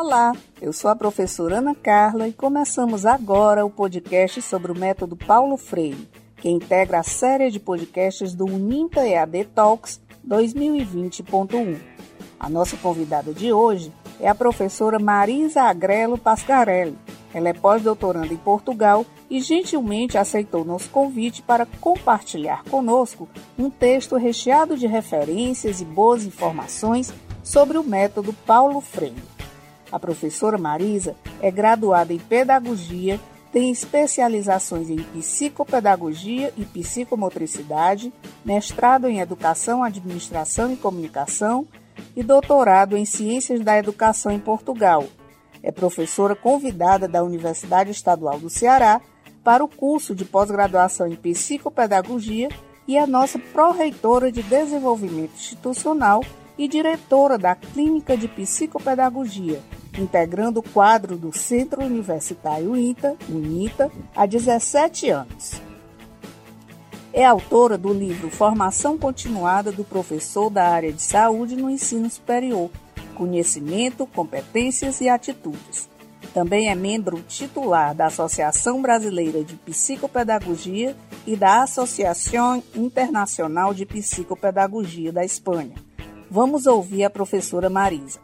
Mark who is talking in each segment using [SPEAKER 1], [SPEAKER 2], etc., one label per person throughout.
[SPEAKER 1] Olá, eu sou a professora Ana Carla e começamos agora o podcast sobre o método Paulo Freire, que integra a série de podcasts do Uninta EAD Talks 2020.1. A nossa convidada de hoje é a professora Marisa Agrelo Pascarelli. Ela é pós-doutoranda em Portugal e gentilmente aceitou nosso convite para compartilhar conosco um texto recheado de referências e boas informações sobre o método Paulo Freire. A professora Marisa é graduada em Pedagogia, tem especializações em Psicopedagogia e Psicomotricidade, mestrado em Educação, Administração e Comunicação e doutorado em Ciências da Educação em Portugal. É professora convidada da Universidade Estadual do Ceará para o curso de pós-graduação em Psicopedagogia e é nossa pró-reitora de Desenvolvimento Institucional e diretora da Clínica de Psicopedagogia, integrando o quadro do Centro Universitário INTA, UNITA, há 17 anos. É autora do livro Formação Continuada do Professor da Área de Saúde no Ensino Superior, Conhecimento, Competências e Atitudes. Também é membro titular da Associação Brasileira de Psicopedagogia e da Associação Internacional de Psicopedagogia da Espanha. Vamos ouvir a professora Marisa.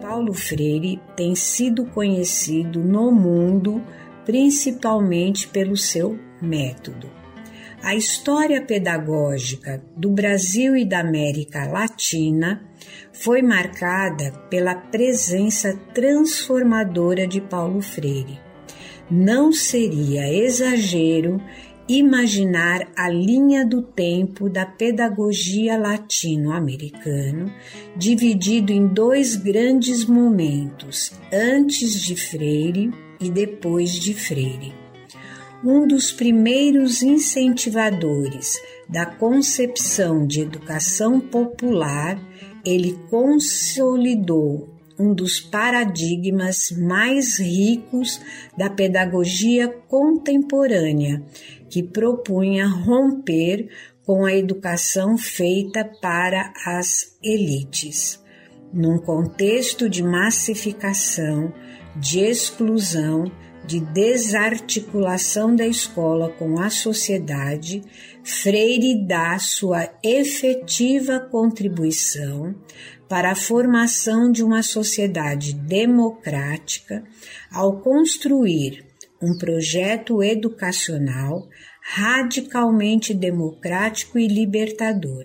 [SPEAKER 2] Paulo Freire tem sido conhecido no mundo principalmente pelo seu método. A história pedagógica do Brasil e da América Latina foi marcada pela presença transformadora de Paulo Freire. Não seria exagero imaginar a linha do tempo da pedagogia latino-americano, dividido em dois grandes momentos, antes de Freire e depois de Freire. Um dos primeiros incentivadores da concepção de educação popular, ele consolidou um dos paradigmas mais ricos da pedagogia contemporânea, que propunha romper com a educação feita para as elites. Num contexto de massificação, de exclusão, de desarticulação da escola com a sociedade, Freire dá sua efetiva contribuição para a formação de uma sociedade democrática ao construir um projeto educacional radicalmente democrático e libertador.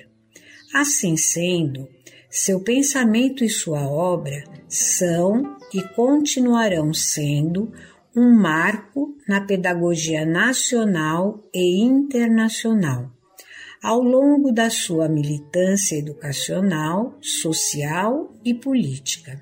[SPEAKER 2] Assim sendo, seu pensamento e sua obra são e continuarão sendo um marco na pedagogia nacional e internacional. Ao longo da sua militância educacional, social e política.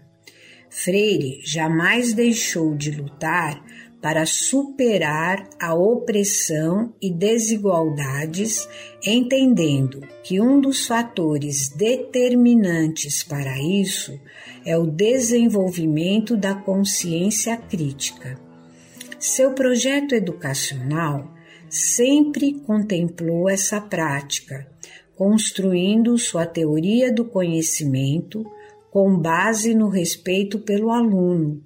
[SPEAKER 2] Freire jamais deixou de lutar para superar a opressão e desigualdades, entendendo que um dos fatores determinantes para isso é o desenvolvimento da consciência crítica. Seu projeto educacional sempre contemplou essa prática, construindo sua teoria do conhecimento com base no respeito pelo aluno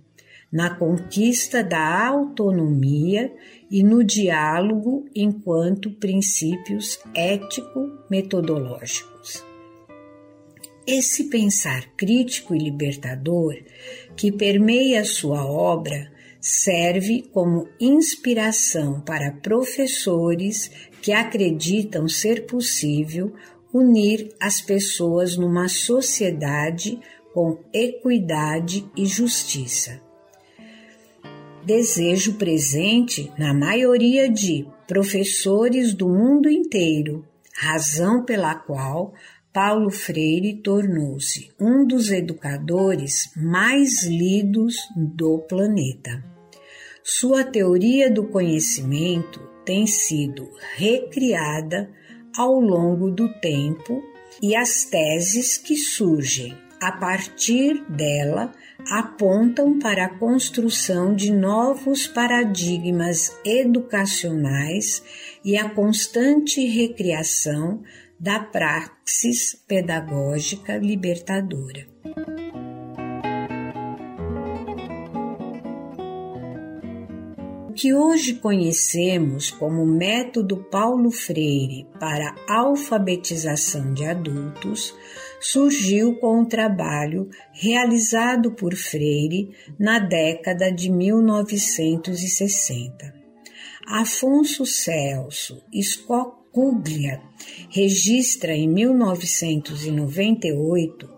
[SPEAKER 2] na conquista da autonomia e no diálogo enquanto princípios ético-metodológicos. Esse pensar crítico e libertador que permeia sua obra serve como inspiração para professores que acreditam ser possível unir as pessoas numa sociedade com equidade e justiça desejo presente na maioria de professores do mundo inteiro, razão pela qual Paulo Freire tornou-se um dos educadores mais lidos do planeta. Sua teoria do conhecimento tem sido recriada ao longo do tempo e as teses que surgem a partir dela apontam para a construção de novos paradigmas educacionais e a constante recriação da praxis pedagógica libertadora. Que hoje conhecemos como método Paulo Freire para alfabetização de adultos surgiu com o trabalho realizado por Freire na década de 1960. Afonso Celso Scocuglia registra em 1998,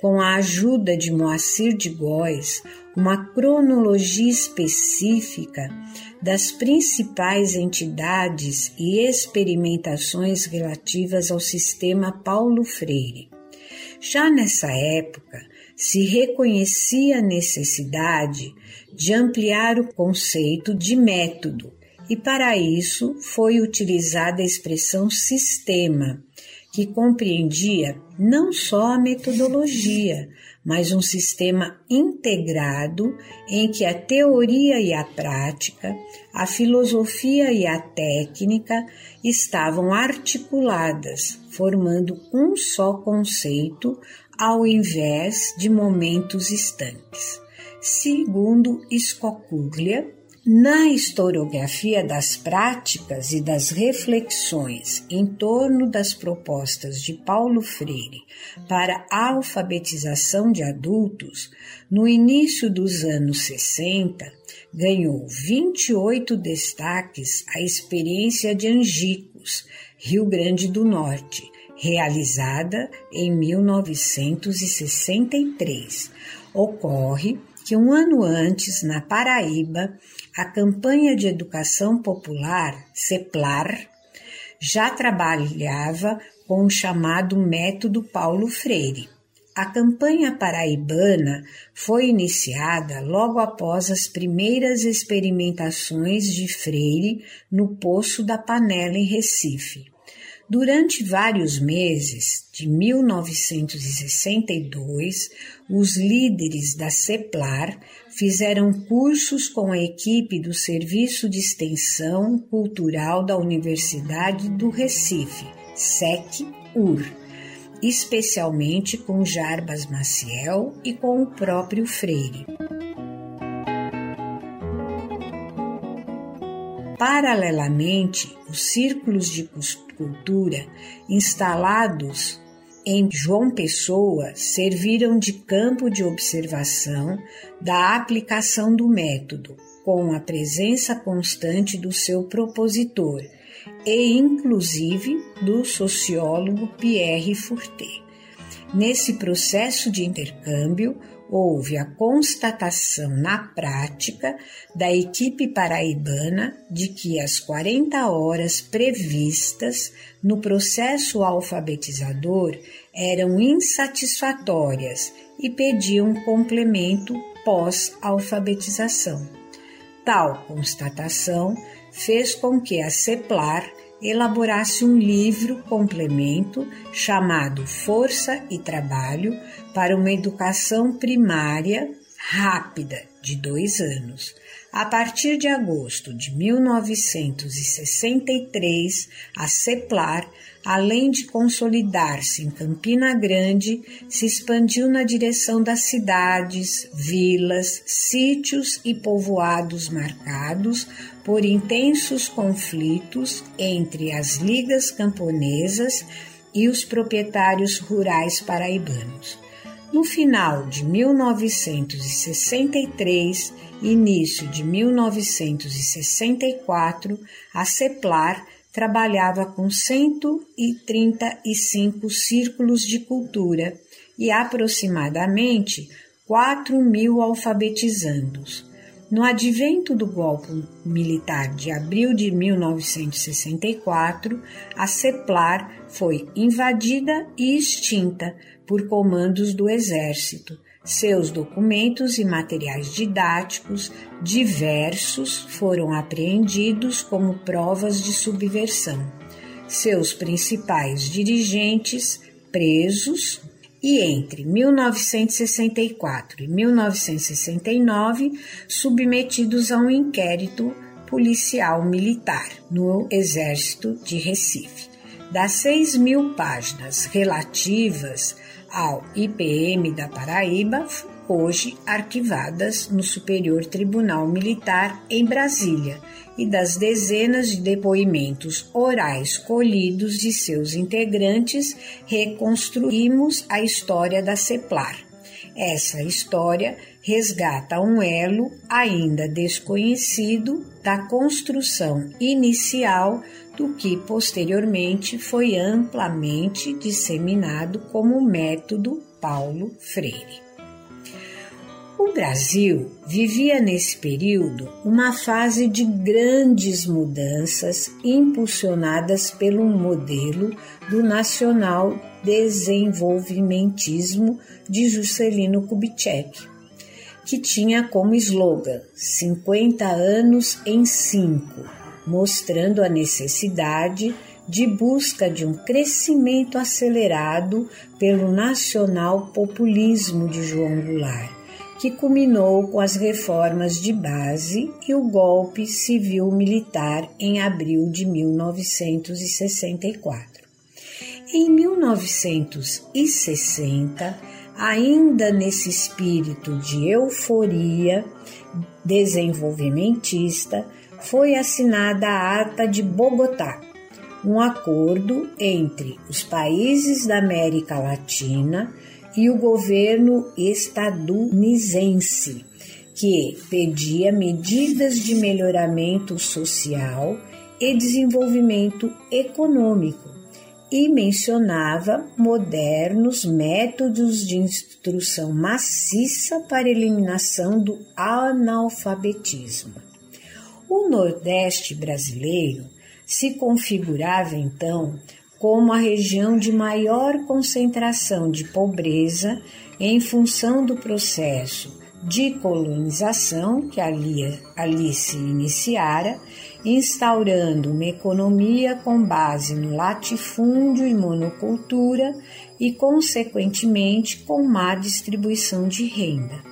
[SPEAKER 2] com a ajuda de Moacir de Góes, uma cronologia específica das principais entidades e experimentações relativas ao sistema Paulo Freire. Já nessa época, se reconhecia a necessidade de ampliar o conceito de método, e para isso foi utilizada a expressão sistema, que compreendia não só a metodologia, mas um sistema integrado em que a teoria e a prática, a filosofia e a técnica estavam articuladas, formando um só conceito ao invés de momentos estanques. Segundo Scocuglia, na historiografia das práticas e das reflexões em torno das propostas de Paulo Freire para a alfabetização de adultos, no início dos anos 60, ganhou 28 destaques a experiência de Angicos, Rio Grande do Norte, realizada em 1963. Ocorre que um ano antes, na Paraíba, a campanha de educação popular, CEPLAR, já trabalhava com o chamado método Paulo Freire. A campanha paraibana foi iniciada logo após as primeiras experimentações de Freire no Poço da Panela, em Recife. Durante vários meses de 1962, os líderes da CEPLAR fizeram cursos com a equipe do Serviço de Extensão Cultural da Universidade do Recife, SEC-UR, especialmente com Jarbas Maciel e com o próprio Freire. Paralelamente, os círculos de cultura instalados em João Pessoa serviram de campo de observação da aplicação do método, com a presença constante do seu propositor e, inclusive, do sociólogo Pierre Furté. Nesse processo de intercâmbio, houve a constatação na prática da equipe paraibana de que as 40 horas previstas no processo alfabetizador eram insatisfatórias e pediam complemento pós-alfabetização. Tal constatação fez com que a CEPLAR elaborasse um livro complemento chamado Força e Trabalho para uma Educação Primária Rápida, de dois anos. A partir de agosto de 1963, a CEPLAR, além de consolidar-se em Campina Grande, se expandiu na direção das cidades, vilas, sítios e povoados marcados por intensos conflitos entre as ligas camponesas e os proprietários rurais paraibanos. No final de 1963, início de 1964, a CEPLAR trabalhava com 135 círculos de cultura e aproximadamente 4 mil alfabetizandos. No advento do golpe militar de abril de 1964, a CEPLAR foi invadida e extinta por comandos do Exército. Seus documentos e materiais didáticos diversos foram apreendidos como provas de subversão. Seus principais dirigentes presos e entre 1964 e 1969 submetidos a um inquérito policial militar no Exército de Recife. Das 6 mil páginas relativas ao IPM da Paraíba, hoje arquivadas no Superior Tribunal Militar em Brasília, e das dezenas de depoimentos orais colhidos de seus integrantes, reconstruímos a história da CEPLAR. Essa história resgata um elo ainda desconhecido da construção inicial do que posteriormente foi amplamente disseminado como método Paulo Freire. O Brasil vivia nesse período uma fase de grandes mudanças impulsionadas pelo modelo do nacional desenvolvimentismo de Juscelino Kubitschek, que tinha como slogan 50 anos em 5, mostrando a necessidade de busca de um crescimento acelerado pelo nacional populismo de João Goulart, que culminou com as reformas de base e o golpe civil-militar em abril de 1964. Em 1960, ainda nesse espírito de euforia desenvolvimentista, foi assinada a Ata de Bogotá, um acordo entre os países da América Latina e o governo estadunidense, que pedia medidas de melhoramento social e desenvolvimento econômico e mencionava modernos métodos de instrução maciça para eliminação do analfabetismo. O Nordeste brasileiro se configurava então como a região de maior concentração de pobreza em função do processo de colonização que ali, ali se iniciara instaurando uma economia com base no latifúndio e monocultura e, consequentemente, com má distribuição de renda.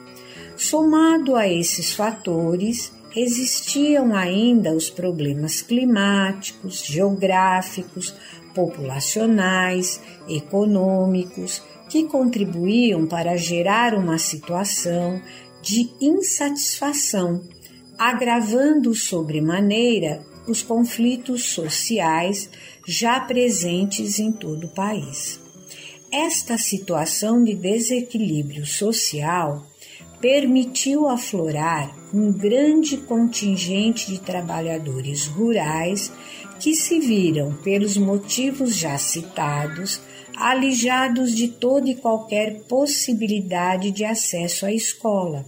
[SPEAKER 2] Somado a esses fatores, existiam ainda os problemas climáticos, geográficos, populacionais, econômicos, que contribuíam para gerar uma situação de insatisfação agravando sobremaneira os conflitos sociais já presentes em todo o país. Esta situação de desequilíbrio social permitiu aflorar um grande contingente de trabalhadores rurais que se viram, pelos motivos já citados, alijados de toda e qualquer possibilidade de acesso à escola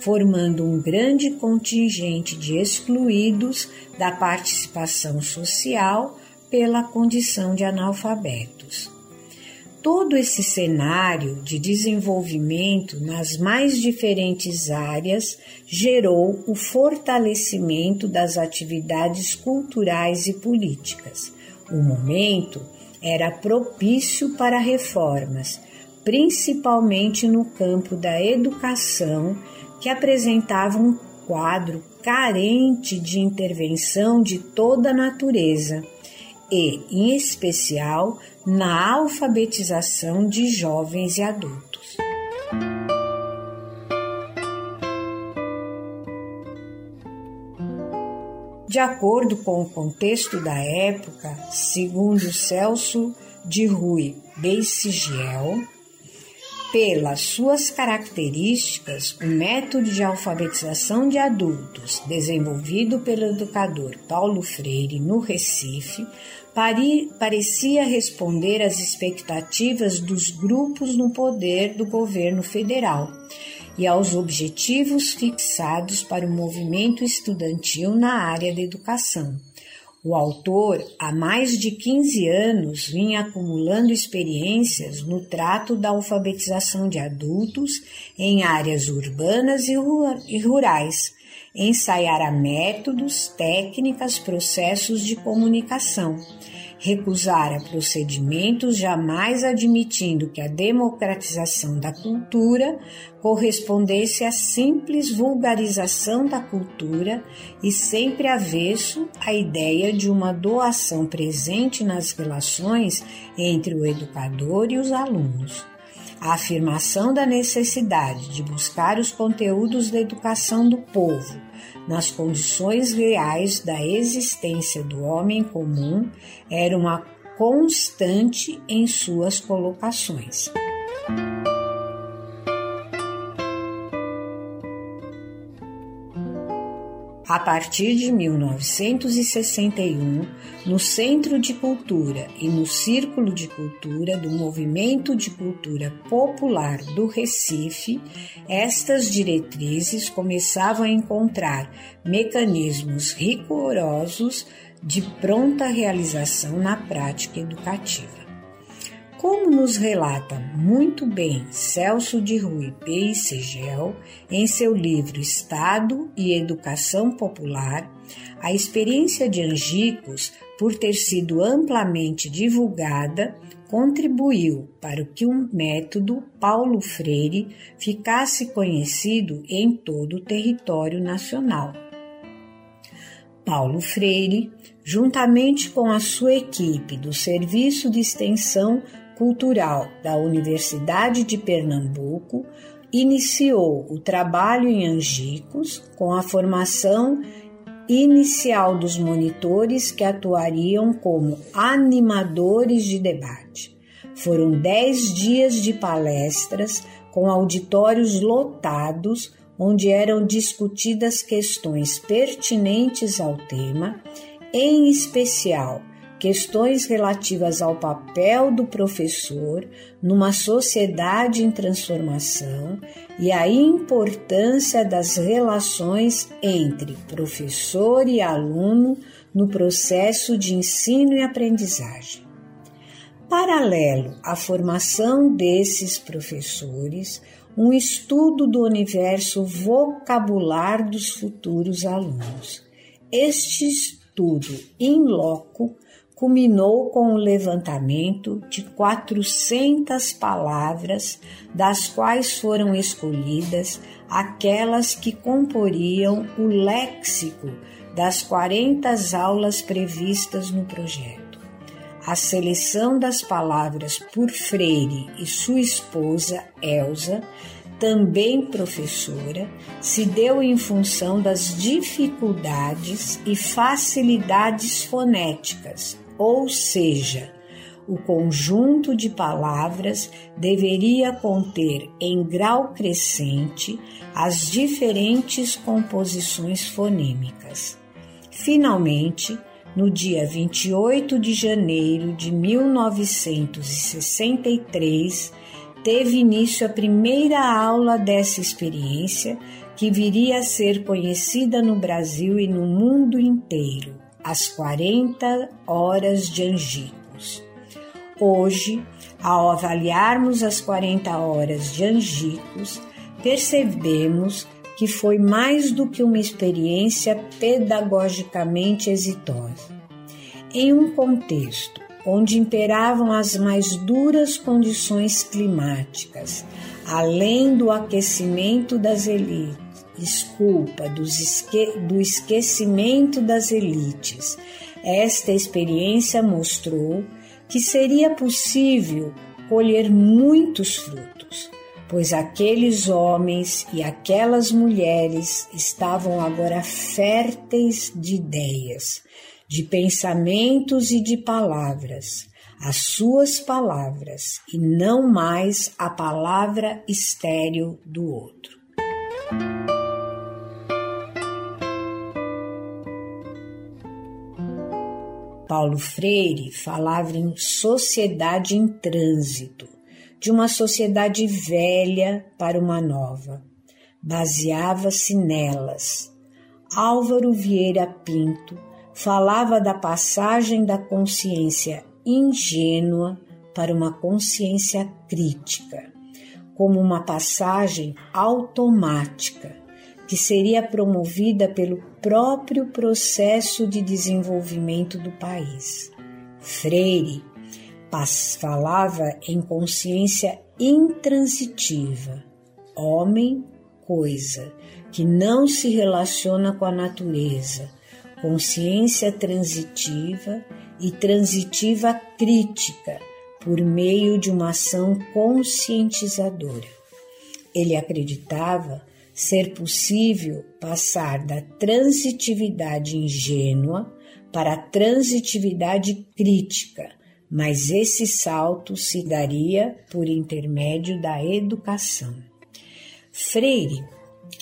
[SPEAKER 2] formando um grande contingente de excluídos da participação social pela condição de analfabetos. Todo esse cenário de desenvolvimento nas mais diferentes áreas gerou o fortalecimento das atividades culturais e políticas. O momento era propício para reformas, principalmente no campo da educação que apresentava um quadro carente de intervenção de toda a natureza e, em especial, na alfabetização de jovens e adultos. De acordo com o contexto da época, segundo Celso de Rui Beisigiel, pelas suas características, o método de alfabetização de adultos desenvolvido pelo educador Paulo Freire no Recife parecia responder às expectativas dos grupos no poder do governo federal e aos objetivos fixados para o movimento estudantil na área da educação. O autor, há mais de 15 anos, vinha acumulando experiências no trato da alfabetização de adultos em áreas urbanas e rurais. Ensaiara métodos, técnicas, processos de comunicação. recusara procedimentos, jamais admitindo que a democratização da cultura correspondesse à simples vulgarização da cultura e sempre avesso à ideia de uma doação presente nas relações entre o educador e os alunos. A afirmação da necessidade de buscar os conteúdos da educação do povo nas condições reais da existência do homem comum era uma constante em suas colocações. A partir de 1961, no Centro de Cultura e no Círculo de Cultura do Movimento de Cultura Popular do Recife, estas diretrizes começavam a encontrar mecanismos rigorosos de pronta realização na prática educativa. Como nos relata muito bem Celso de Rui P. Segel em seu livro Estado e Educação Popular, a experiência de Angicos, por ter sido amplamente divulgada, contribuiu para que o método Paulo Freire ficasse conhecido em todo o território nacional. Paulo Freire, juntamente com a sua equipe do Serviço de Extensão Cultural da Universidade de Pernambuco, iniciou o trabalho em Angicos com a formação inicial dos monitores que atuariam como animadores de debate. Foram dez dias de palestras com auditórios lotados, onde eram discutidas questões pertinentes ao tema, em especial questões relativas ao papel do professor numa sociedade em transformação e a importância das relações entre professor e aluno no processo de ensino e aprendizagem. Paralelo à formação desses professores, um estudo do universo vocabular dos futuros alunos. Este estudo in loco culminou com o levantamento de 400 palavras, das quais foram escolhidas aquelas que comporiam o léxico das 40 aulas previstas no projeto. A seleção das palavras por Freire e sua esposa Elsa também professora, se deu em função das dificuldades e facilidades fonéticas ou seja, o conjunto de palavras deveria conter em grau crescente as diferentes composições fonêmicas. Finalmente, no dia 28 de janeiro de 1963, teve início a primeira aula dessa experiência que viria a ser conhecida no Brasil e no mundo inteiro as 40 horas de Angicos. Hoje, ao avaliarmos as 40 horas de Angicos, percebemos que foi mais do que uma experiência pedagogicamente exitosa. Em um contexto onde imperavam as mais duras condições climáticas, além do aquecimento das elites, desculpa esque do esquecimento das elites. Esta experiência mostrou que seria possível colher muitos frutos, pois aqueles homens e aquelas mulheres estavam agora férteis de ideias, de pensamentos e de palavras, as suas palavras e não mais a palavra estéril do outro. Paulo Freire falava em sociedade em trânsito, de uma sociedade velha para uma nova. Baseava-se nelas. Álvaro Vieira Pinto falava da passagem da consciência ingênua para uma consciência crítica, como uma passagem automática que seria promovida pelo próprio processo de desenvolvimento do país. Freire falava em consciência intransitiva, homem, coisa, que não se relaciona com a natureza, consciência transitiva e transitiva crítica por meio de uma ação conscientizadora. Ele acreditava ser possível passar da transitividade ingênua para a transitividade crítica, mas esse salto se daria por intermédio da educação. Freire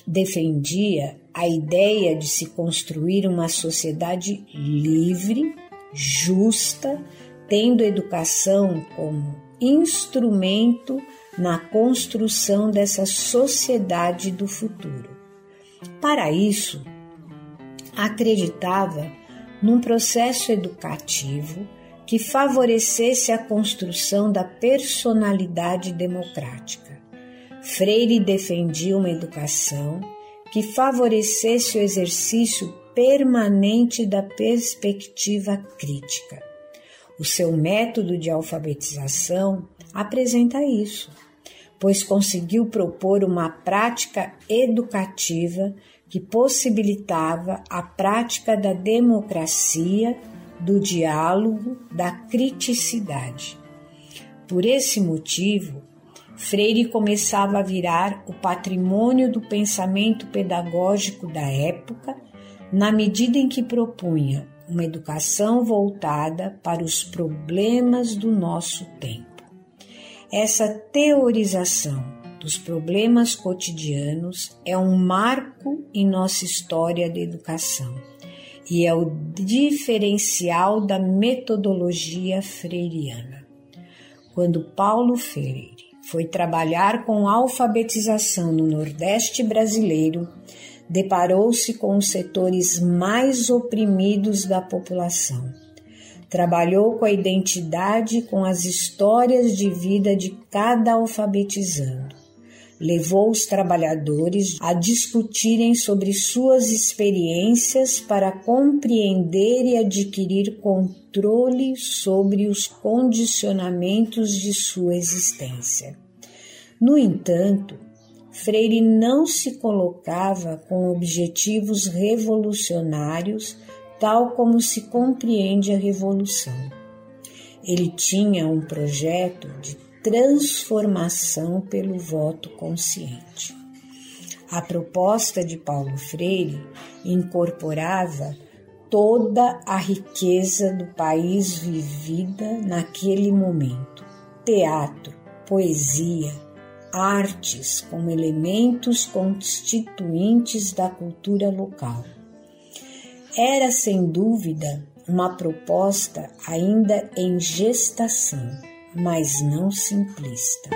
[SPEAKER 2] defendia a ideia de se construir uma sociedade livre, justa, tendo educação como instrumento na construção dessa sociedade do futuro. Para isso, acreditava num processo educativo que favorecesse a construção da personalidade democrática. Freire defendia uma educação que favorecesse o exercício permanente da perspectiva crítica. O seu método de alfabetização apresenta isso pois conseguiu propor uma prática educativa que possibilitava a prática da democracia, do diálogo, da criticidade. Por esse motivo, Freire começava a virar o patrimônio do pensamento pedagógico da época, na medida em que propunha uma educação voltada para os problemas do nosso tempo. Essa teorização dos problemas cotidianos é um marco em nossa história da educação e é o diferencial da metodologia freiriana. Quando Paulo Freire foi trabalhar com alfabetização no Nordeste brasileiro, deparou-se com os setores mais oprimidos da população Trabalhou com a identidade, com as histórias de vida de cada alfabetizando. Levou os trabalhadores a discutirem sobre suas experiências para compreender e adquirir controle sobre os condicionamentos de sua existência. No entanto, Freire não se colocava com objetivos revolucionários tal como se compreende a revolução. Ele tinha um projeto de transformação pelo voto consciente. A proposta de Paulo Freire incorporava toda a riqueza do país vivida naquele momento: teatro, poesia, artes como elementos constituintes da cultura local era sem dúvida uma proposta ainda em gestação, mas não simplista.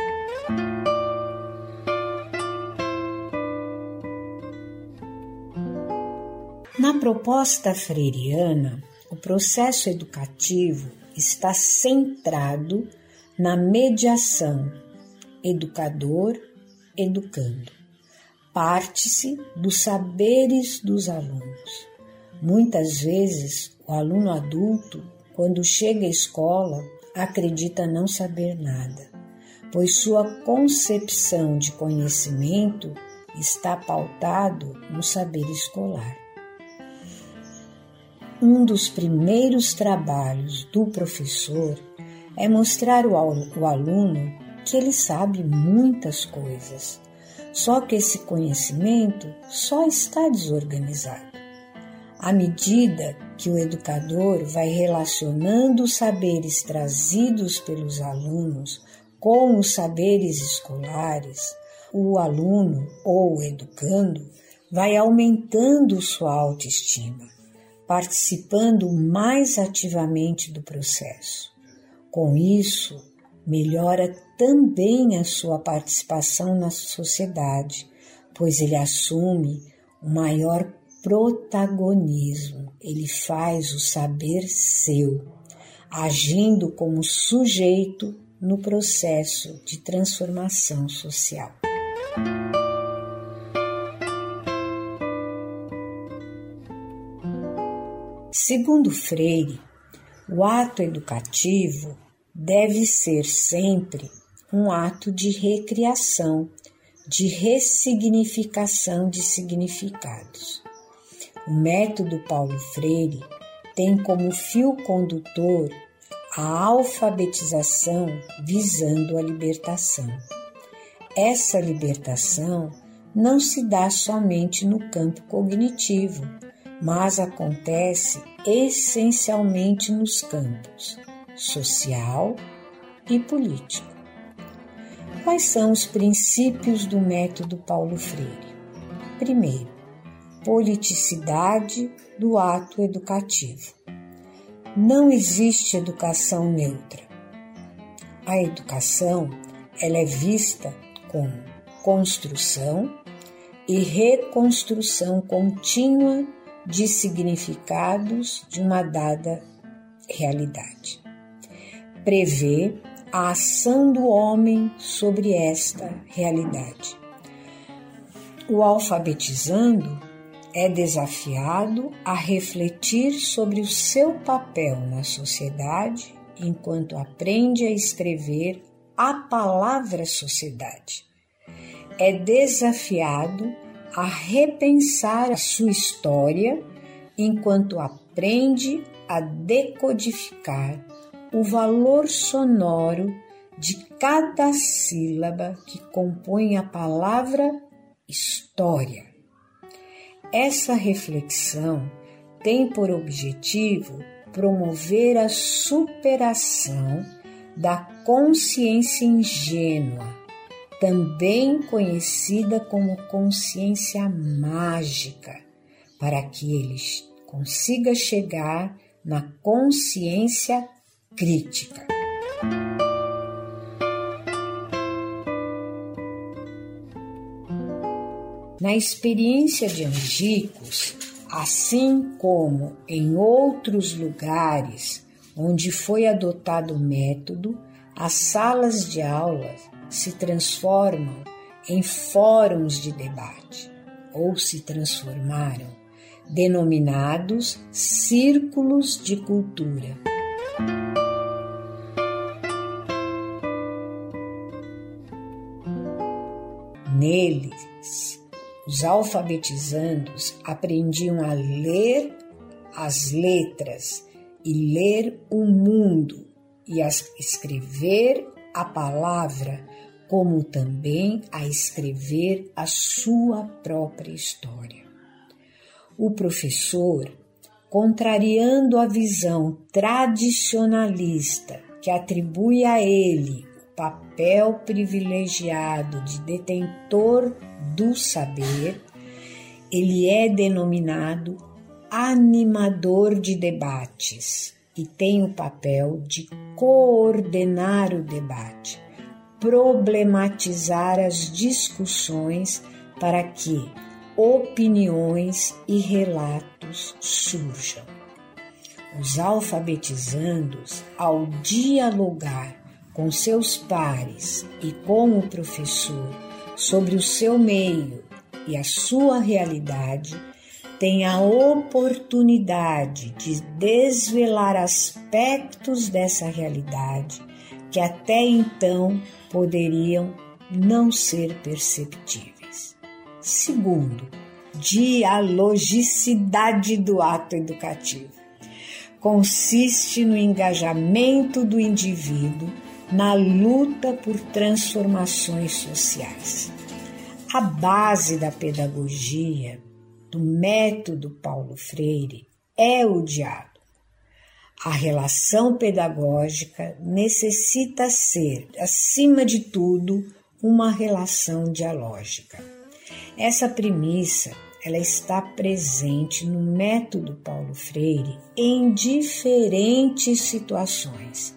[SPEAKER 2] Na proposta freiriana, o processo educativo está centrado na mediação educador-educando. Parte-se dos saberes dos alunos Muitas vezes, o aluno adulto, quando chega à escola, acredita não saber nada, pois sua concepção de conhecimento está pautado no saber escolar. Um dos primeiros trabalhos do professor é mostrar ao aluno que ele sabe muitas coisas, só que esse conhecimento só está desorganizado. À medida que o educador vai relacionando os saberes trazidos pelos alunos com os saberes escolares, o aluno ou o educando vai aumentando sua autoestima, participando mais ativamente do processo. Com isso, melhora também a sua participação na sociedade, pois ele assume o maior protagonismo, ele faz o saber seu, agindo como sujeito no processo de transformação social. Segundo Freire, O ato educativo deve ser sempre um ato de recriação, de ressignificação de significados. O método Paulo Freire tem como fio condutor a alfabetização visando a libertação. Essa libertação não se dá somente no campo cognitivo, mas acontece essencialmente nos campos social e político. Quais são os princípios do método Paulo Freire? Primeiro, politicidade do ato educativo. Não existe educação neutra. A educação ela é vista como construção e reconstrução contínua de significados de uma dada realidade. Prevê a ação do homem sobre esta realidade. O alfabetizando é desafiado a refletir sobre o seu papel na sociedade enquanto aprende a escrever a palavra sociedade. É desafiado a repensar a sua história enquanto aprende a decodificar o valor sonoro de cada sílaba que compõe a palavra história. Essa reflexão tem por objetivo promover a superação da consciência ingênua, também conhecida como consciência mágica, para que ele consiga chegar na consciência crítica. Na experiência de Angicos, assim como em outros lugares onde foi adotado o método, as salas de aula se transformam em fóruns de debate, ou se transformaram, denominados círculos de cultura. Neles, os alfabetizandos aprendiam a ler as letras e ler o mundo e a escrever a palavra, como também a escrever a sua própria história. O professor, contrariando a visão tradicionalista que atribui a ele papel privilegiado de detentor do saber, ele é denominado animador de debates e tem o papel de coordenar o debate, problematizar as discussões para que opiniões e relatos surjam. Os alfabetizandos, ao dialogar com seus pares e com o professor sobre o seu meio e a sua realidade, tem a oportunidade de desvelar aspectos dessa realidade que até então poderiam não ser perceptíveis. Segundo, dialogicidade do ato educativo. Consiste no engajamento do indivíduo na luta por transformações sociais. A base da pedagogia, do método Paulo Freire, é o diálogo. A relação pedagógica necessita ser, acima de tudo, uma relação dialógica. Essa premissa ela está presente no método Paulo Freire em diferentes situações,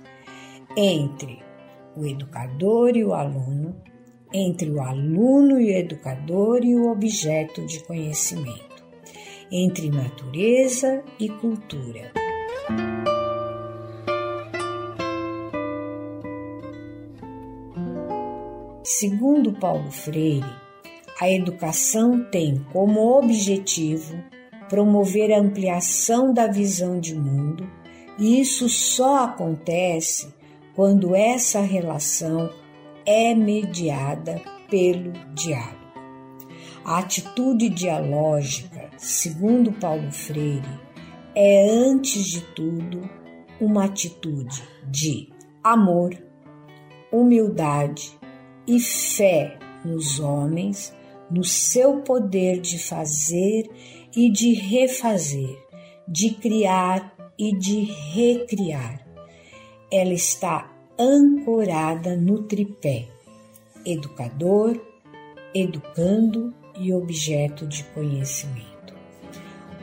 [SPEAKER 2] entre o educador e o aluno, entre o aluno e o educador e o objeto de conhecimento, entre natureza e cultura. Segundo Paulo Freire, a educação tem como objetivo promover a ampliação da visão de mundo E isso só acontece quando essa relação é mediada pelo diálogo. A atitude dialógica, segundo Paulo Freire, é antes de tudo uma atitude de amor, humildade e fé nos homens, no seu poder de fazer e de refazer, de criar e de recriar. Ela está ancorada no tripé: educador, educando e objeto de conhecimento.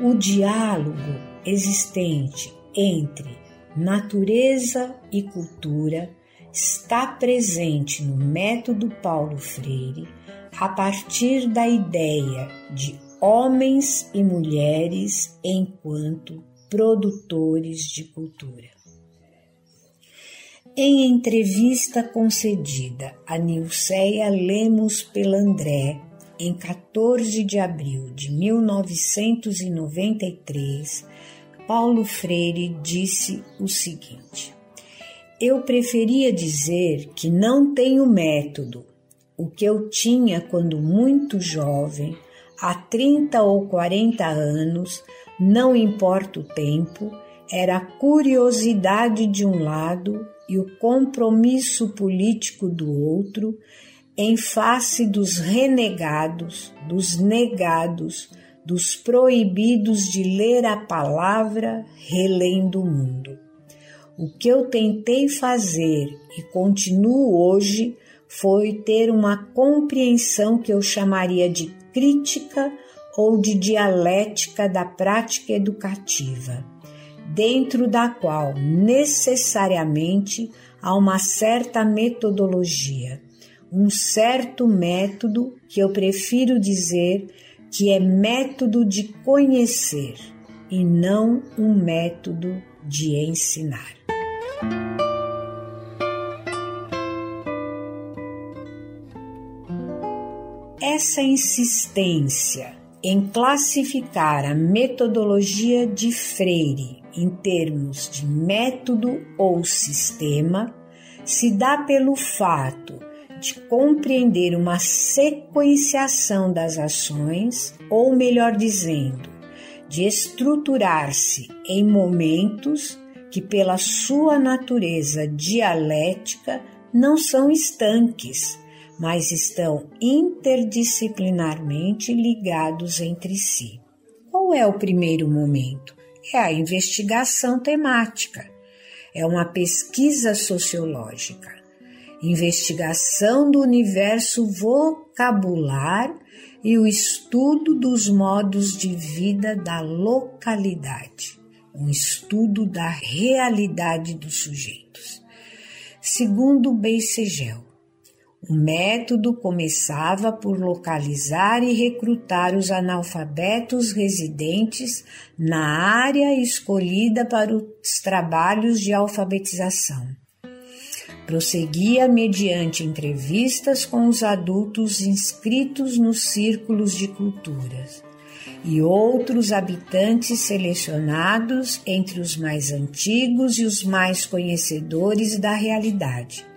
[SPEAKER 2] O diálogo existente entre natureza e cultura está presente no método Paulo Freire a partir da ideia de homens e mulheres enquanto produtores de cultura. Em entrevista concedida a Nilceia Lemos Pelandré em 14 de abril de 1993, Paulo Freire disse o seguinte: Eu preferia dizer que não tenho método, o que eu tinha quando muito jovem, há 30 ou 40 anos, não importa o tempo, era curiosidade de um lado e o compromisso político do outro em face dos renegados, dos negados, dos proibidos de ler a palavra relendo o mundo. O que eu tentei fazer e continuo hoje foi ter uma compreensão que eu chamaria de crítica ou de dialética da prática educativa dentro da qual necessariamente há uma certa metodologia, um certo método que eu prefiro dizer que é método de conhecer e não um método de ensinar. Essa insistência em classificar a metodologia de Freire em termos de método ou sistema se dá pelo fato de compreender uma sequenciação das ações, ou melhor dizendo, de estruturar-se em momentos que, pela sua natureza dialética, não são estanques, mas estão interdisciplinarmente ligados entre si. Qual é o primeiro momento? é a investigação temática, é uma pesquisa sociológica, investigação do universo vocabular e o estudo dos modos de vida da localidade, um estudo da realidade dos sujeitos. Segundo Beissegel, o método começava por localizar e recrutar os analfabetos residentes na área escolhida para os trabalhos de alfabetização. Prosseguia mediante entrevistas com os adultos inscritos nos círculos de culturas e outros habitantes selecionados entre os mais antigos e os mais conhecedores da realidade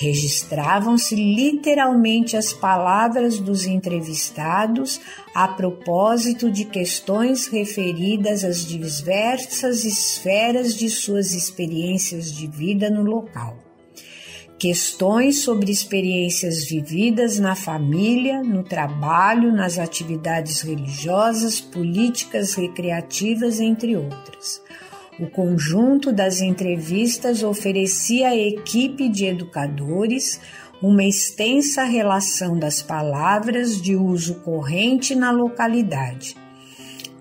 [SPEAKER 2] Registravam-se literalmente as palavras dos entrevistados a propósito de questões referidas às diversas esferas de suas experiências de vida no local. Questões sobre experiências vividas na família, no trabalho, nas atividades religiosas, políticas, recreativas, entre outras o conjunto das entrevistas oferecia à equipe de educadores uma extensa relação das palavras de uso corrente na localidade.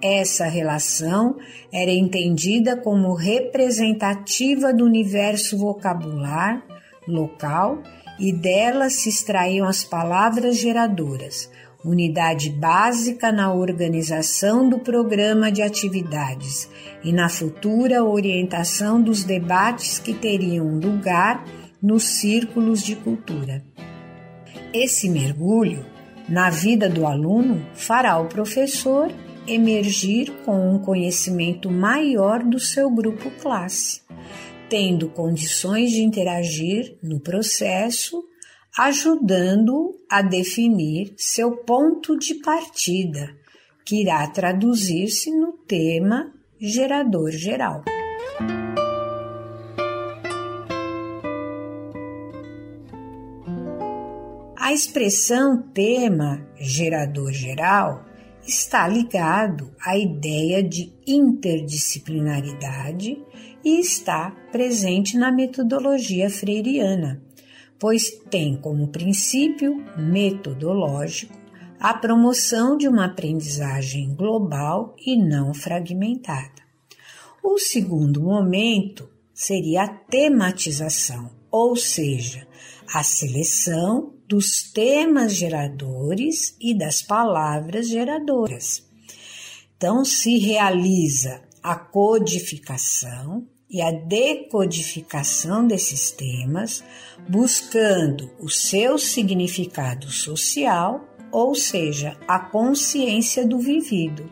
[SPEAKER 2] Essa relação era entendida como representativa do universo vocabular local e dela se extraíam as palavras geradoras, unidade básica na organização do programa de atividades e na futura orientação dos debates que teriam lugar nos círculos de cultura. Esse mergulho na vida do aluno fará o professor emergir com um conhecimento maior do seu grupo classe, tendo condições de interagir no processo, ajudando a definir seu ponto de partida, que irá traduzir-se no tema gerador geral. A expressão tema gerador geral está ligado à ideia de interdisciplinaridade e está presente na metodologia freiriana, pois tem como princípio metodológico a promoção de uma aprendizagem global e não fragmentada. O segundo momento seria a tematização, ou seja, a seleção dos temas geradores e das palavras geradoras. Então, se realiza a codificação e a decodificação desses temas, buscando o seu significado social, ou seja, a consciência do vivido.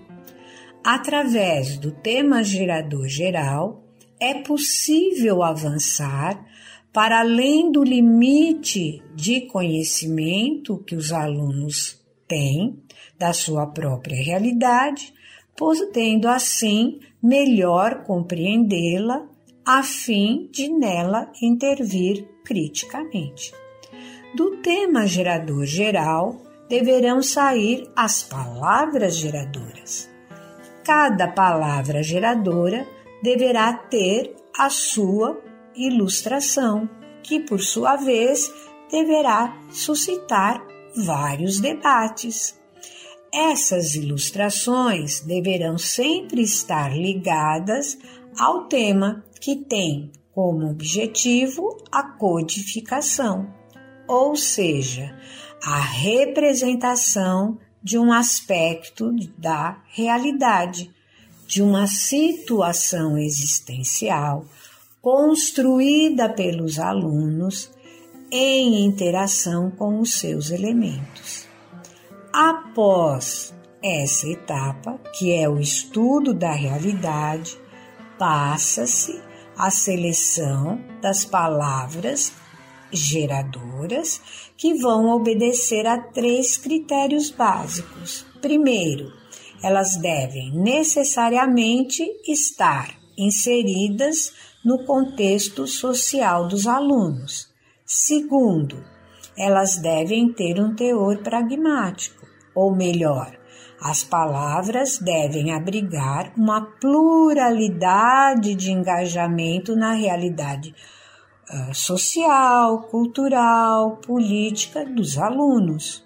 [SPEAKER 2] Através do tema gerador geral, é possível avançar para além do limite de conhecimento que os alunos têm da sua própria realidade, podendo assim melhor compreendê-la a fim de nela intervir criticamente. Do tema gerador geral deverão sair as palavras geradoras. Cada palavra geradora deverá ter a sua ilustração, que por sua vez deverá suscitar vários debates. Essas ilustrações deverão sempre estar ligadas ao tema que tem como objetivo a codificação, ou seja, a representação de um aspecto da realidade, de uma situação existencial construída pelos alunos em interação com os seus elementos. Após essa etapa, que é o estudo da realidade, passa-se a seleção das palavras geradoras que vão obedecer a três critérios básicos. Primeiro, elas devem necessariamente estar inseridas no contexto social dos alunos. Segundo, elas devem ter um teor pragmático, ou melhor, as palavras devem abrigar uma pluralidade de engajamento na realidade uh, social, cultural, política dos alunos.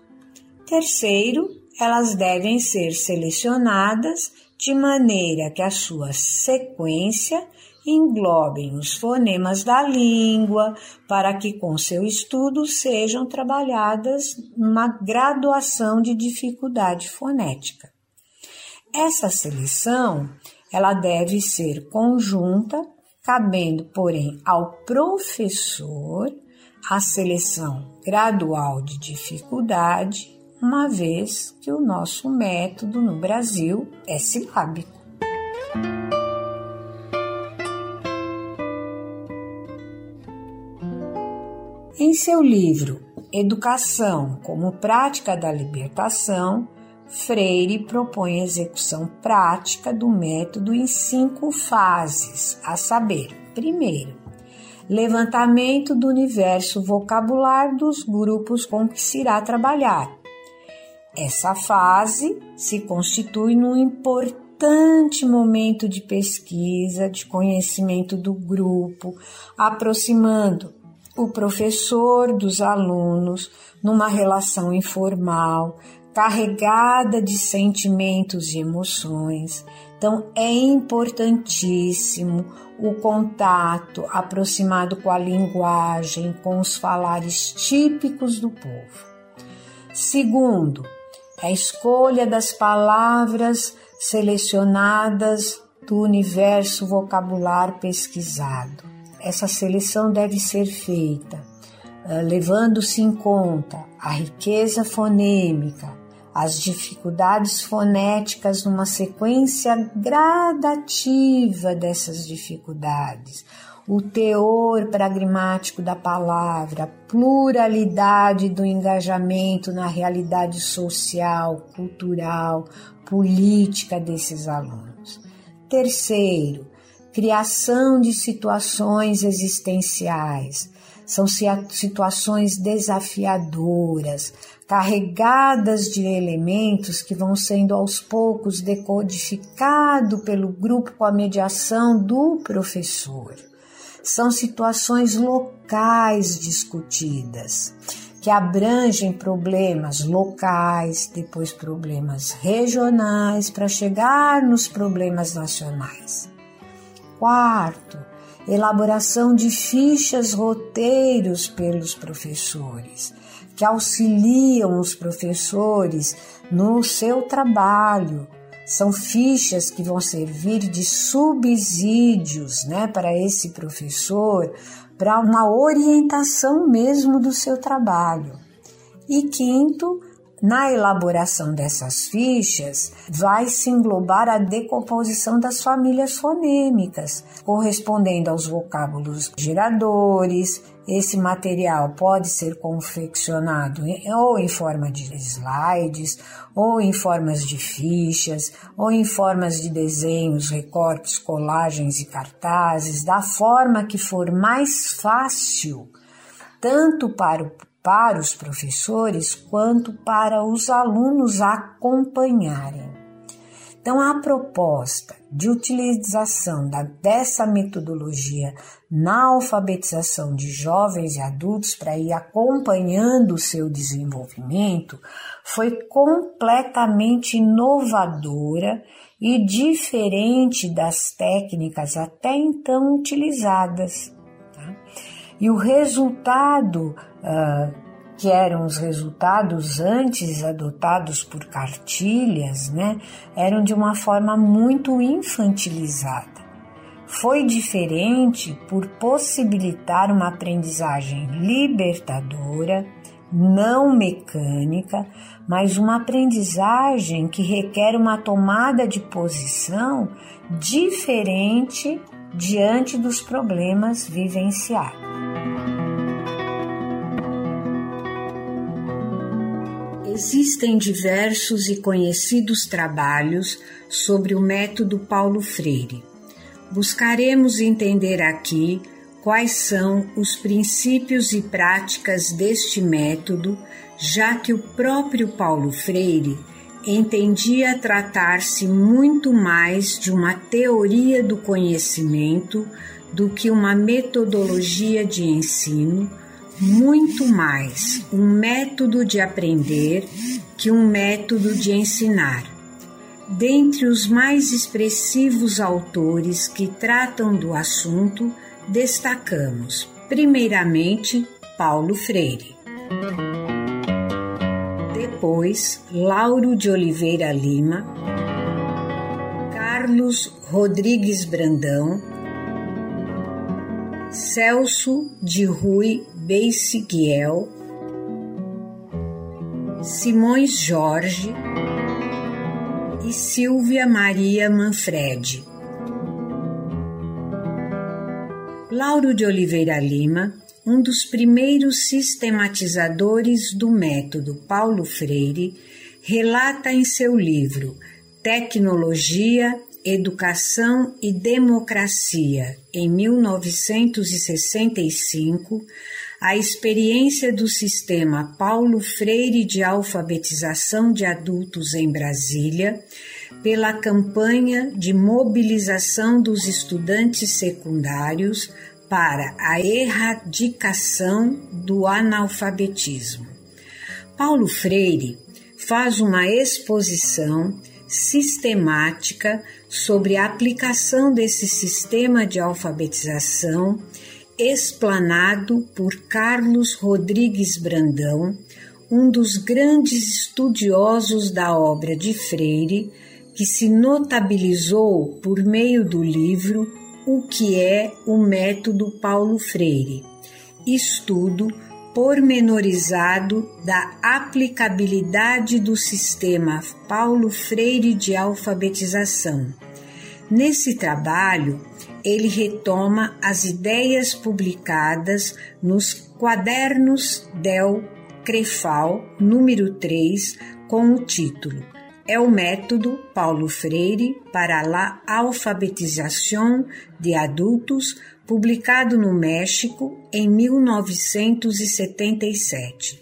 [SPEAKER 2] Terceiro, elas devem ser selecionadas de maneira que a sua sequência englobem os fonemas da língua, para que com seu estudo sejam trabalhadas uma graduação de dificuldade fonética. Essa seleção, ela deve ser conjunta, cabendo, porém, ao professor a seleção gradual de dificuldade, uma vez que o nosso método no Brasil é silábico. Em seu livro Educação como Prática da Libertação, Freire propõe a execução prática do método em cinco fases, a saber: primeiro, levantamento do universo vocabular dos grupos com que se irá trabalhar. Essa fase se constitui num importante momento de pesquisa, de conhecimento do grupo, aproximando o professor dos alunos numa relação informal, carregada de sentimentos e emoções. Então, é importantíssimo o contato aproximado com a linguagem, com os falares típicos do povo. Segundo, a escolha das palavras selecionadas do universo vocabular pesquisado essa seleção deve ser feita uh, levando-se em conta a riqueza fonêmica, as dificuldades fonéticas numa sequência gradativa dessas dificuldades, o teor pragmático da palavra, a pluralidade do engajamento na realidade social, cultural, política desses alunos. Terceiro, criação de situações existenciais. São situações desafiadoras, carregadas de elementos que vão sendo aos poucos decodificados pelo grupo com a mediação do professor. São situações locais discutidas, que abrangem problemas locais, depois problemas regionais, para chegar nos problemas nacionais. Quarto, elaboração de fichas roteiros pelos professores que auxiliam os professores no seu trabalho. São fichas que vão servir de subsídios né, para esse professor, para uma orientação mesmo do seu trabalho. E quinto, na elaboração dessas fichas, vai se englobar a decomposição das famílias fonêmicas, correspondendo aos vocábulos geradores. Esse material pode ser confeccionado ou em forma de slides, ou em formas de fichas, ou em formas de desenhos, recortes, colagens e cartazes, da forma que for mais fácil, tanto para o para os professores quanto para os alunos acompanharem. Então, a proposta de utilização da, dessa metodologia na alfabetização de jovens e adultos para ir acompanhando o seu desenvolvimento foi completamente inovadora e diferente das técnicas até então utilizadas. Tá? E o resultado uh, que eram os resultados antes adotados por cartilhas, né, eram de uma forma muito infantilizada. Foi diferente por possibilitar uma aprendizagem libertadora, não mecânica, mas uma aprendizagem que requer uma tomada de posição diferente diante dos problemas vivenciados. Existem diversos e conhecidos trabalhos sobre o método Paulo Freire. Buscaremos entender aqui quais são os princípios e práticas deste método, já que o próprio Paulo Freire entendia tratar-se muito mais de uma teoria do conhecimento do que uma metodologia de ensino muito mais um método de aprender que um método de ensinar. Dentre os mais expressivos autores que tratam do assunto, destacamos, primeiramente, Paulo Freire. Depois, Lauro de Oliveira Lima, Carlos Rodrigues Brandão, Celso de Rui Beissiguiel, Simões Jorge e Silvia Maria Manfredi. Lauro de Oliveira Lima, um dos primeiros sistematizadores do método Paulo Freire, relata em seu livro Tecnologia Educação e Democracia, em 1965, a experiência do sistema Paulo Freire de alfabetização de adultos em Brasília, pela campanha de mobilização dos estudantes secundários para a erradicação do analfabetismo. Paulo Freire faz uma exposição sistemática sobre a aplicação desse sistema de alfabetização explanado por Carlos Rodrigues Brandão, um dos grandes estudiosos da obra de Freire, que se notabilizou por meio do livro O que é o Método Paulo Freire, estudo pormenorizado da aplicabilidade do sistema Paulo Freire de alfabetização. Nesse trabalho, ele retoma as ideias publicadas nos Quadernos del Crefal, número 3, com o título É o método Paulo Freire para a alfabetização de adultos publicado no México em 1977.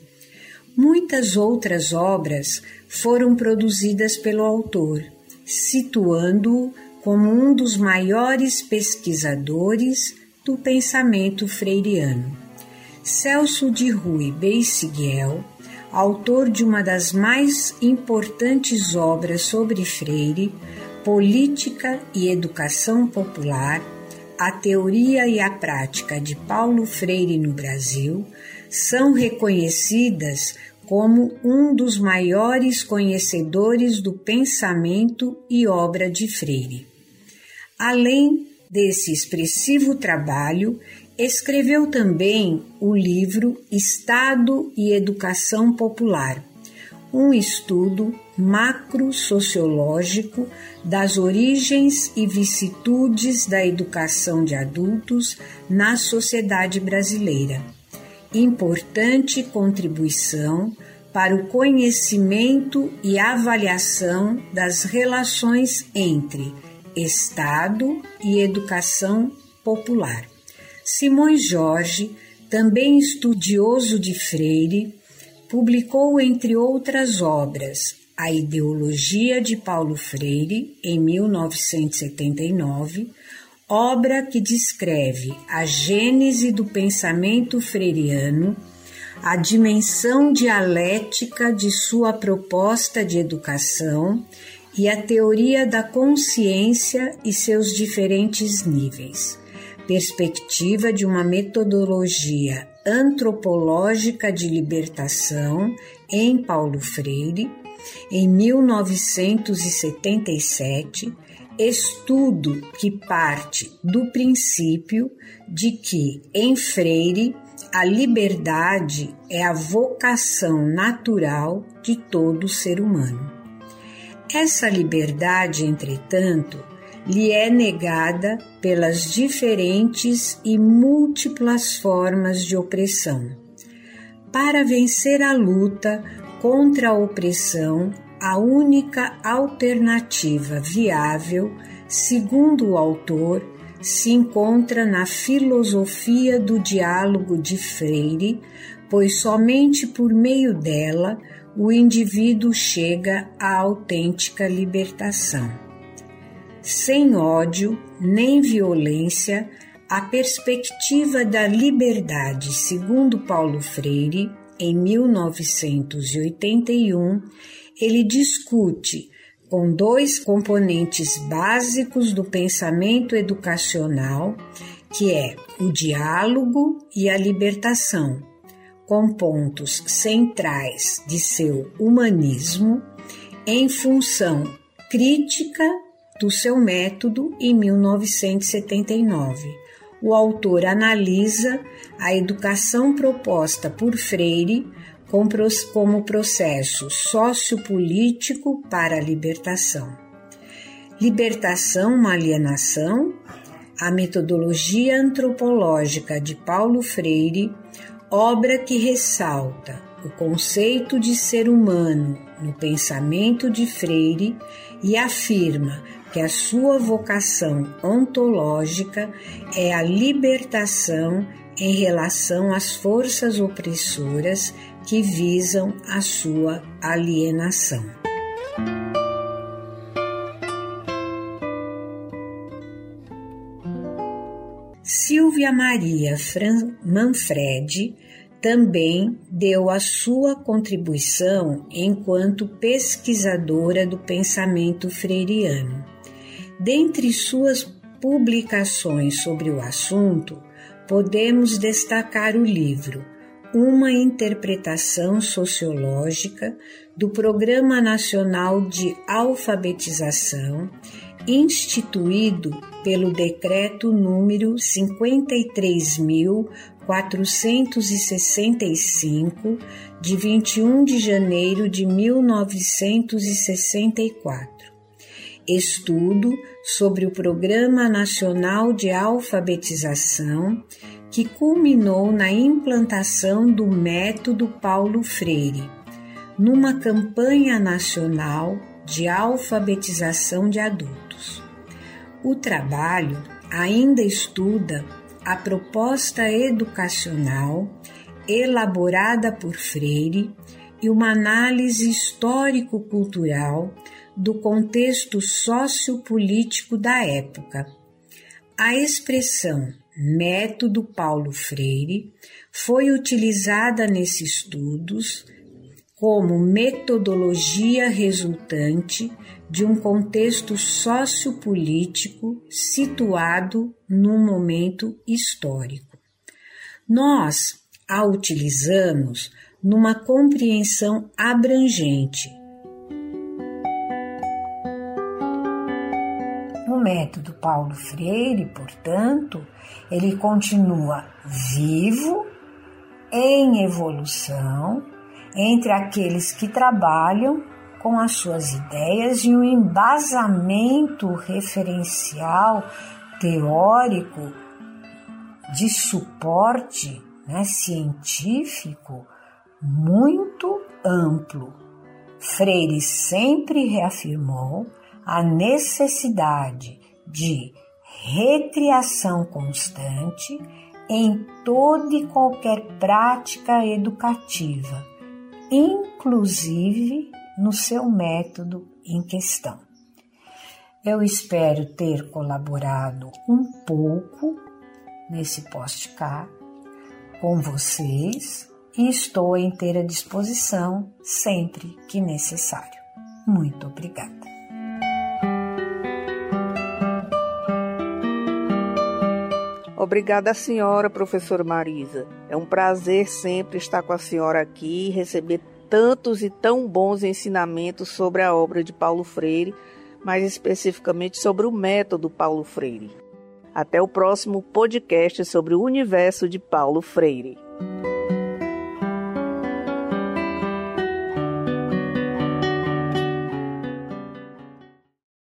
[SPEAKER 2] Muitas outras obras foram produzidas pelo autor, situando-o como um dos maiores pesquisadores do pensamento freiriano. Celso de Rui Beissiguel, autor de uma das mais importantes obras sobre Freire, Política e Educação Popular, a teoria e a prática de Paulo Freire no Brasil são reconhecidas como um dos maiores conhecedores do pensamento e obra de Freire. Além desse expressivo trabalho, escreveu também o livro Estado e Educação Popular, um estudo macro-sociológico das origens e vicissitudes da educação de adultos na sociedade brasileira. Importante contribuição para o conhecimento e avaliação das relações entre Estado e educação popular. Simões Jorge, também estudioso de Freire, publicou, entre outras obras, A Ideologia de Paulo Freire, em 1979, obra que descreve a gênese do pensamento freiriano, a dimensão dialética de sua proposta de educação e a teoria da consciência e seus diferentes níveis. Perspectiva de uma metodologia antropológica de libertação em Paulo Freire, em 1977, estudo que parte do princípio de que, em Freire, a liberdade é a vocação natural de todo ser humano. Essa liberdade, entretanto, lhe é negada pelas diferentes e múltiplas formas de opressão. Para vencer a luta contra a opressão, a única alternativa viável, segundo o autor, se encontra na filosofia do diálogo de Freire, pois somente por meio dela o indivíduo chega à autêntica libertação. Sem ódio nem violência, a perspectiva da liberdade, segundo Paulo Freire, em 1981, ele discute com dois componentes básicos do pensamento educacional, que é o diálogo e a libertação, com pontos centrais de seu humanismo em função crítica do seu método em 1979. O autor analisa a educação proposta por Freire como processo sociopolítico para a libertação. Libertação, uma alienação, a metodologia antropológica de Paulo Freire, obra que ressalta o conceito de ser humano no pensamento de Freire e afirma que a sua vocação ontológica é a libertação em relação às forças opressoras que visam a sua alienação. Silvia Maria Fran Manfredi também deu a sua contribuição enquanto pesquisadora do pensamento freiriano. Dentre suas publicações sobre o assunto, podemos destacar o livro uma interpretação sociológica do Programa Nacional de Alfabetização, instituído pelo Decreto número 53.487 465, de 21 de janeiro de 1964. Estudo sobre o Programa Nacional de Alfabetização, que culminou na implantação do método Paulo Freire, numa campanha nacional de alfabetização de adultos. O trabalho ainda estuda a proposta educacional elaborada por Freire e uma análise histórico-cultural do contexto sociopolítico da época. A expressão método Paulo Freire foi utilizada nesses estudos como metodologia resultante de um contexto sociopolítico situado num momento histórico. Nós a utilizamos numa compreensão abrangente. O método Paulo Freire, portanto, ele continua vivo, em evolução, entre aqueles que trabalham com as suas ideias e um embasamento referencial teórico de suporte né, científico muito amplo. Freire sempre reafirmou a necessidade de recriação constante em toda e qualquer prática educativa, inclusive no seu método em questão. Eu espero ter colaborado um pouco nesse postcard com vocês e estou à inteira disposição sempre que necessário. Muito obrigada.
[SPEAKER 1] Obrigada, senhora professora Marisa. É um prazer sempre estar com a senhora aqui e receber tantos e tão bons ensinamentos sobre a obra de Paulo Freire, mais especificamente sobre o método Paulo Freire. Até o próximo podcast sobre o universo de Paulo Freire.